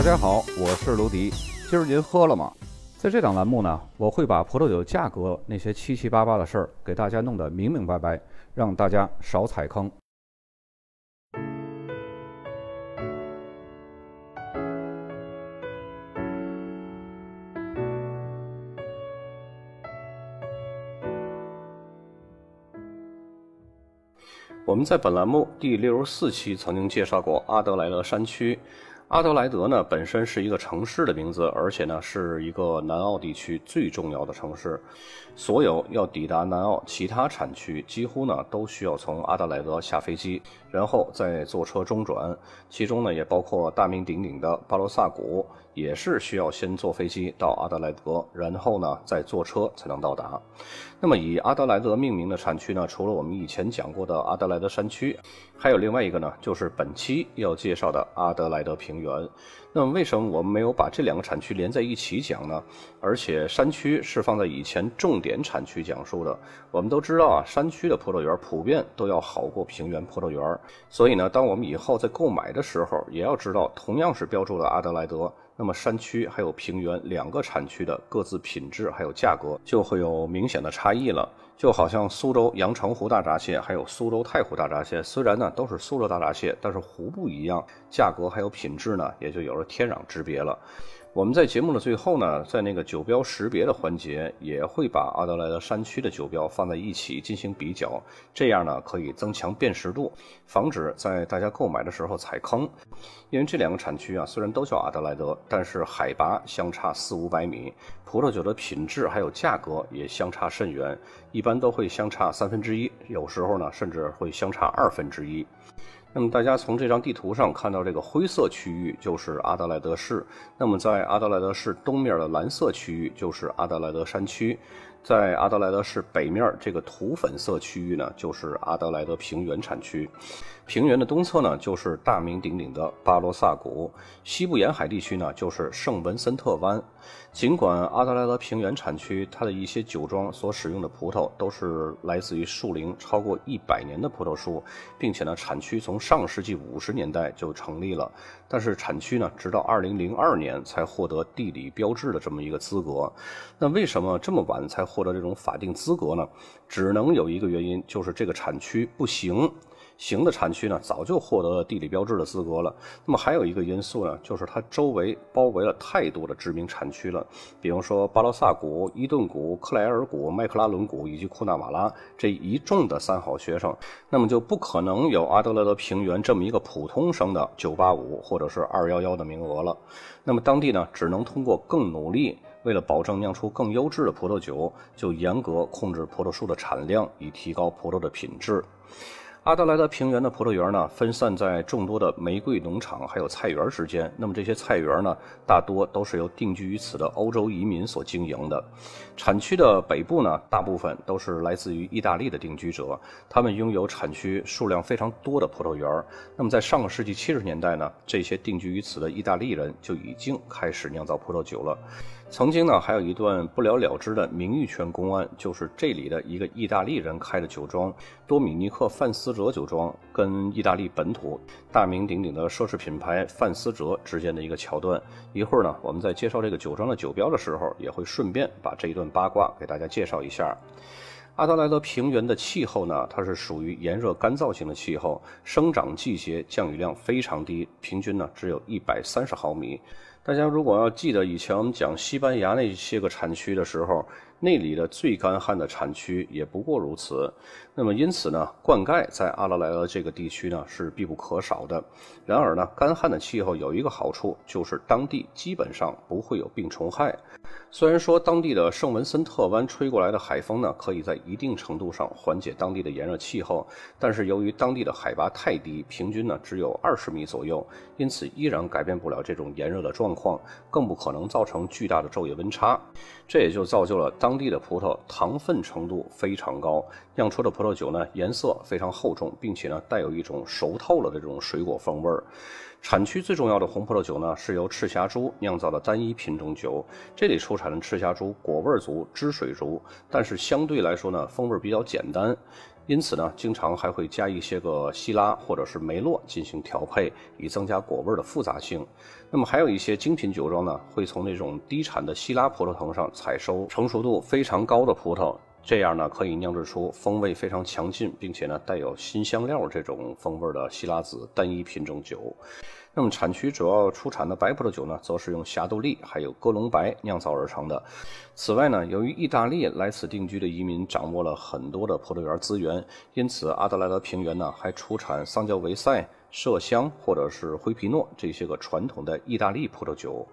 大家好，我是卢迪。今儿您喝了吗？在这档栏目呢，我会把葡萄酒价格那些七七八八的事儿给大家弄得明明白白，让大家少踩坑。我们在本栏目第六十四期曾经介绍过阿德莱德山区。阿德莱德呢，本身是一个城市的名字，而且呢，是一个南澳地区最重要的城市。所有要抵达南澳其他产区，几乎呢都需要从阿德莱德下飞机，然后再坐车中转。其中呢，也包括大名鼎鼎的巴罗萨谷，也是需要先坐飞机到阿德莱德，然后呢再坐车才能到达。那么以阿德莱德命名的产区呢，除了我们以前讲过的阿德莱德山区，还有另外一个呢，就是本期要介绍的阿德莱德平。原，那么为什么我们没有把这两个产区连在一起讲呢？而且山区是放在以前重点产区讲述的。我们都知道啊，山区的葡萄园普遍都要好过平原葡萄园，所以呢，当我们以后在购买的时候，也要知道同样是标注了阿德莱德，那么山区还有平原两个产区的各自品质还有价格就会有明显的差异了。就好像苏州阳澄湖大闸蟹，还有苏州太湖大闸蟹，虽然呢都是苏州大闸蟹，但是湖不一样，价格还有品质呢，也就有了天壤之别了。我们在节目的最后呢，在那个酒标识别的环节，也会把阿德莱德山区的酒标放在一起进行比较，这样呢可以增强辨识度，防止在大家购买的时候踩坑。因为这两个产区啊，虽然都叫阿德莱德，但是海拔相差四五百米，葡萄酒的品质还有价格也相差甚远，一般都会相差三分之一，有时候呢甚至会相差二分之一。那么大家从这张地图上看到，这个灰色区域就是阿德莱德市。那么在阿德莱德市东面的蓝色区域就是阿德莱德山区，在阿德莱德市北面这个土粉色区域呢，就是阿德莱德平原产区。平原的东侧呢，就是大名鼎鼎的巴罗萨谷；西部沿海地区呢，就是圣文森特湾。尽管阿德莱德平原产区它的一些酒庄所使用的葡萄都是来自于树龄超过一百年的葡萄树，并且呢，产区从上世纪五十年代就成立了，但是产区呢，直到二零零二年才获得地理标志的这么一个资格。那为什么这么晚才获得这种法定资格呢？只能有一个原因，就是这个产区不行。行的产区呢，早就获得了地理标志的资格了。那么还有一个因素呢，就是它周围包围了太多的知名产区了，比如说巴罗萨谷、伊顿谷、克莱尔谷、麦克拉伦谷以及库纳瓦拉这一众的三好学生，那么就不可能有阿德勒德平原这么一个普通生的985或者是211的名额了。那么当地呢，只能通过更努力，为了保证酿出更优质的葡萄酒，就严格控制葡萄树的产量，以提高葡萄的品质。阿德莱德平原的葡萄园呢，分散在众多的玫瑰农场还有菜园之间。那么这些菜园呢，大多都是由定居于此的欧洲移民所经营的。产区的北部呢，大部分都是来自于意大利的定居者，他们拥有产区数量非常多的葡萄园。那么在上个世纪七十年代呢，这些定居于此的意大利人就已经开始酿造葡萄酒了。曾经呢，还有一段不了了之的名誉权公案，就是这里的一个意大利人开的酒庄多米尼克范思哲酒庄跟意大利本土大名鼎鼎的奢侈品牌范思哲之间的一个桥段。一会儿呢，我们在介绍这个酒庄的酒标的时候，也会顺便把这一段八卦给大家介绍一下。阿德莱德平原的气候呢，它是属于炎热干燥型的气候，生长季节降雨量非常低，平均呢只有一百三十毫米。大家如果要记得以前我们讲西班牙那些个产区的时候，那里的最干旱的产区也不过如此。那么因此呢，灌溉在阿拉莱德这个地区呢是必不可少的。然而呢，干旱的气候有一个好处，就是当地基本上不会有病虫害。虽然说当地的圣文森特湾吹过来的海风呢，可以在一定程度上缓解当地的炎热气候，但是由于当地的海拔太低，平均呢只有二十米左右，因此依然改变不了这种炎热的状况，更不可能造成巨大的昼夜温差。这也就造就了当当地的葡萄糖分程度非常高，酿出的葡萄酒呢颜色非常厚重，并且呢带有一种熟透了的这种水果风味儿。产区最重要的红葡萄酒呢，是由赤霞珠酿造的单一品种酒。这里出产的赤霞珠果味足、汁水足，但是相对来说呢，风味比较简单。因此呢，经常还会加一些个西拉或者是梅洛进行调配，以增加果味的复杂性。那么还有一些精品酒庄呢，会从那种低产的西拉葡萄藤上采收成熟度非常高的葡萄。这样呢，可以酿制出风味非常强劲，并且呢带有新香料这种风味的希拉子单一品种酒。那么产区主要出产的白葡萄酒呢，则是用霞多丽还有歌隆白酿造而成的。此外呢，由于意大利来此定居的移民掌握了很多的葡萄园资源，因此阿德莱德平原呢还出产桑娇维塞。麝香或者是灰皮诺这些个传统的意大利葡萄酒，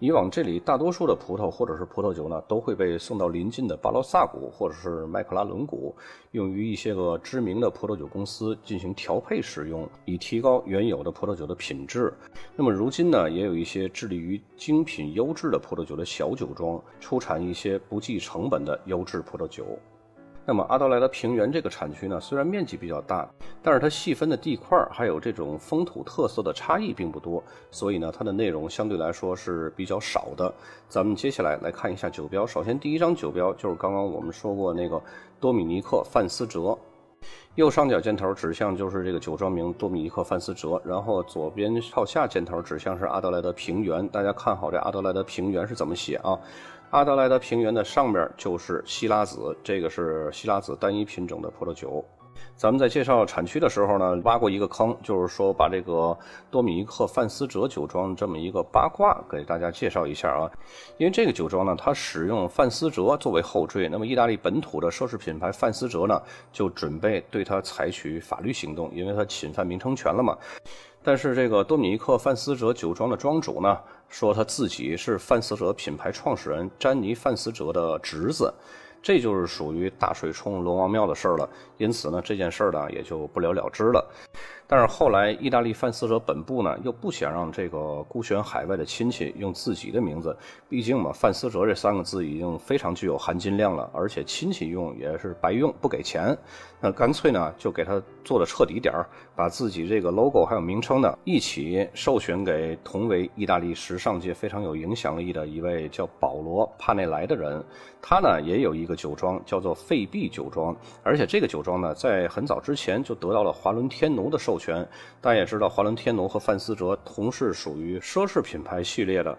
以往这里大多数的葡萄或者是葡萄酒呢，都会被送到邻近的巴罗萨谷或者是麦克拉伦谷，用于一些个知名的葡萄酒公司进行调配使用，以提高原有的葡萄酒的品质。那么如今呢，也有一些致力于精品优质的葡萄酒的小酒庄，出产一些不计成本的优质葡萄酒。那么阿德莱德平原这个产区呢，虽然面积比较大，但是它细分的地块还有这种风土特色的差异并不多，所以呢，它的内容相对来说是比较少的。咱们接下来来看一下酒标。首先，第一张酒标就是刚刚我们说过那个多米尼克范斯哲，右上角箭头指向就是这个酒庄名多米尼克范斯哲，然后左边靠下箭头指向是阿德莱德平原。大家看好这阿德莱德平原是怎么写啊？阿德莱德平原的上面就是希拉子，这个是希拉子单一品种的葡萄酒。咱们在介绍产区的时候呢，挖过一个坑，就是说把这个多米尼克范思哲酒庄这么一个八卦给大家介绍一下啊。因为这个酒庄呢，它使用范思哲作为后缀，那么意大利本土的奢侈品牌范思哲呢，就准备对它采取法律行动，因为它侵犯名称权了嘛。但是这个多米尼克范思哲酒庄的庄主呢？说他自己是范思哲品牌创始人詹妮范思哲的侄子，这就是属于大水冲龙王庙的事儿了。因此呢，这件事儿呢也就不了了之了。但是后来，意大利范思哲本部呢又不想让这个孤悬海外的亲戚用自己的名字，毕竟嘛，范思哲这三个字已经非常具有含金量了，而且亲戚用也是白用，不给钱。那干脆呢就给他做的彻底点儿，把自己这个 logo 还有名称呢一起授权给同为意大利时尚界非常有影响力的一位叫保罗帕内莱的人。他呢也有一个酒庄叫做费币酒庄，而且这个酒庄呢在很早之前就得到了华伦天奴的授。权，大家也知道，华伦天奴和范思哲同是属于奢侈品牌系列的，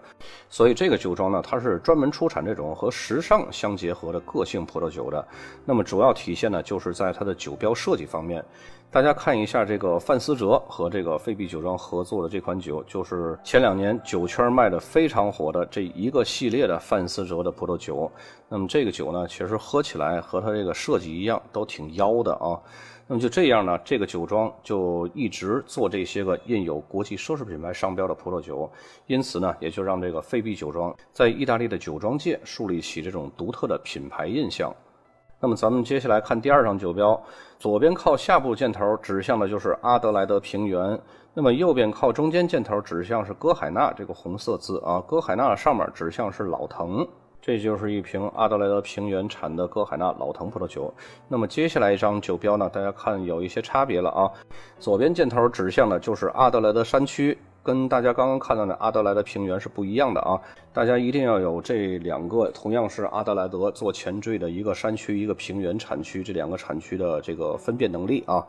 所以这个酒庄呢，它是专门出产这种和时尚相结合的个性葡萄酒的。那么主要体现呢，就是在它的酒标设计方面。大家看一下这个范思哲和这个菲比酒庄合作的这款酒，就是前两年酒圈卖的非常火的这一个系列的范思哲的葡萄酒。那么这个酒呢，其实喝起来和它这个设计一样，都挺妖的啊。那么就这样呢，这个酒庄就一直做这些个印有国际奢侈品牌商标的葡萄酒，因此呢，也就让这个费比酒庄在意大利的酒庄界树立起这种独特的品牌印象。那么咱们接下来看第二张酒标，左边靠下部箭头指向的就是阿德莱德平原，那么右边靠中间箭头指向是歌海纳这个红色字啊，歌海纳上面指向是老藤，这就是一瓶阿德莱德平原产的歌海纳老藤葡萄酒。那么接下来一张酒标呢，大家看有一些差别了啊，左边箭头指向的就是阿德莱德山区。跟大家刚刚看到的阿德莱德平原是不一样的啊！大家一定要有这两个同样是阿德莱德做前缀的一个山区一个平原产区这两个产区的这个分辨能力啊。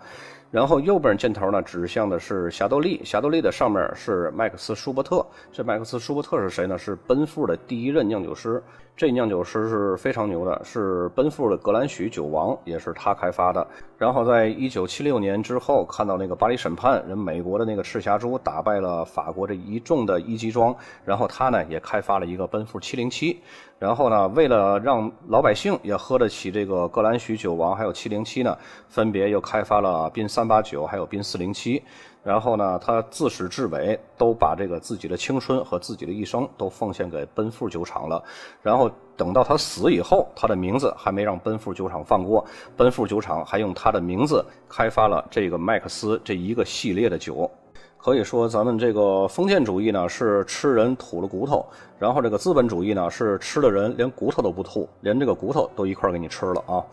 然后右边箭头呢指向的是霞多丽，霞多丽的上面是麦克斯舒伯特。这麦克斯舒伯特是谁呢？是奔富的第一任酿酒师。这酿酒师是非常牛的，是奔富的格兰许酒王，也是他开发的。然后在一九七六年之后，看到那个巴黎审判，人美国的那个赤霞珠打败了法国这一众的一级庄，然后他呢也开发了一个奔富七零七。然后呢，为了让老百姓也喝得起这个格兰许酒王还有七零七呢，分别又开发了宾三三八九还有宾四零七。然后呢，他自始至尾都把这个自己的青春和自己的一生都奉献给奔富酒厂了。然后等到他死以后，他的名字还没让奔富酒厂放过，奔富酒厂还用他的名字开发了这个麦克斯这一个系列的酒。可以说，咱们这个封建主义呢是吃人吐了骨头，然后这个资本主义呢是吃了人连骨头都不吐，连这个骨头都一块给你吃了啊。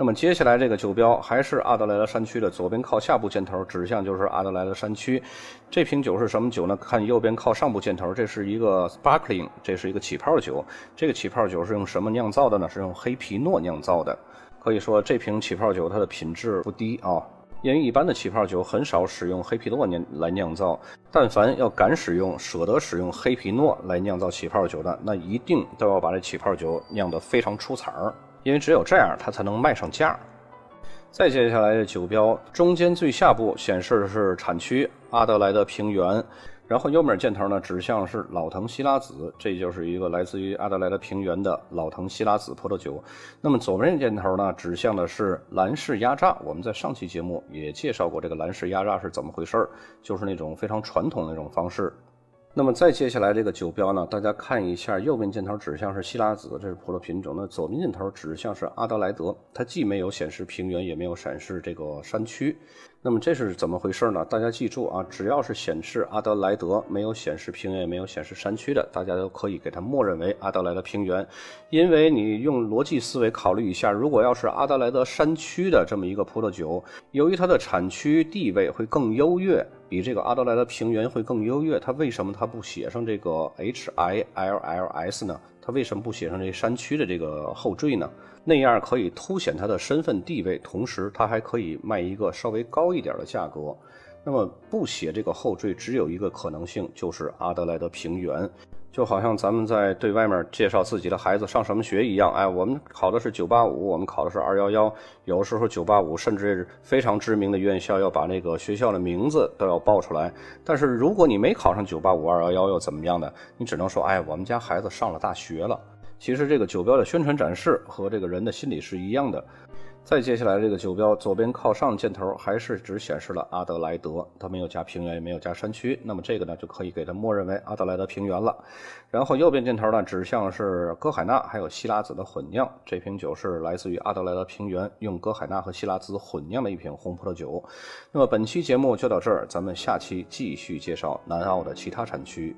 那么接下来这个酒标还是阿德莱德山区的，左边靠下部箭头指向就是阿德莱德山区。这瓶酒是什么酒呢？看右边靠上部箭头，这是一个 sparkling，这是一个起泡酒。这个起泡酒是用什么酿造的呢？是用黑皮诺酿造的。可以说这瓶起泡酒它的品质不低啊，因为一般的起泡酒很少使用黑皮诺酿来酿造。但凡要敢使用、舍得使用黑皮诺来酿造起泡酒的，那一定都要把这起泡酒酿得非常出彩儿。因为只有这样，它才能卖上价。再接下来的酒标，中间最下部显示的是产区阿德莱德平原，然后右面箭头呢指向是老藤希拉子，这就是一个来自于阿德莱德平原的老藤希拉子葡萄酒。那么左边箭头呢指向的是兰氏压榨，我们在上期节目也介绍过这个兰氏压榨是怎么回事儿，就是那种非常传统的那种方式。那么再接下来这个酒标呢，大家看一下，右边箭头指向是希拉子，这是葡萄品种；那左边箭头指向是阿德莱德，它既没有显示平原，也没有显示这个山区。那么这是怎么回事呢？大家记住啊，只要是显示阿德莱德，没有显示平原，也没有显示山区的，大家都可以给它默认为阿德莱德平原。因为你用逻辑思维考虑一下，如果要是阿德莱德山区的这么一个葡萄酒，由于它的产区地位会更优越，比这个阿德莱德平原会更优越，它为什么它不写上这个 H I L L S 呢？它为什么不写上这山区的这个后缀呢？那样可以凸显它的身份地位，同时它还可以卖一个稍微高一点的价格。那么不写这个后缀，只有一个可能性，就是阿德莱德平原。就好像咱们在对外面介绍自己的孩子上什么学一样，哎，我们考的是九八五，我们考的是二幺幺。有时候九八五甚至非常知名的院校要把那个学校的名字都要报出来。但是如果你没考上九八五二幺幺又怎么样呢？你只能说，哎，我们家孩子上了大学了。其实这个酒标的宣传展示和这个人的心理是一样的。再接下来这个酒标左边靠上箭头还是只显示了阿德莱德，它没有加平原也没有加山区，那么这个呢就可以给它默认为阿德莱德平原了。然后右边箭头呢指向是歌海纳还有希拉子的混酿，这瓶酒是来自于阿德莱德平原用歌海纳和希拉子混酿的一瓶红葡萄酒。那么本期节目就到这儿，咱们下期继续介绍南澳的其他产区。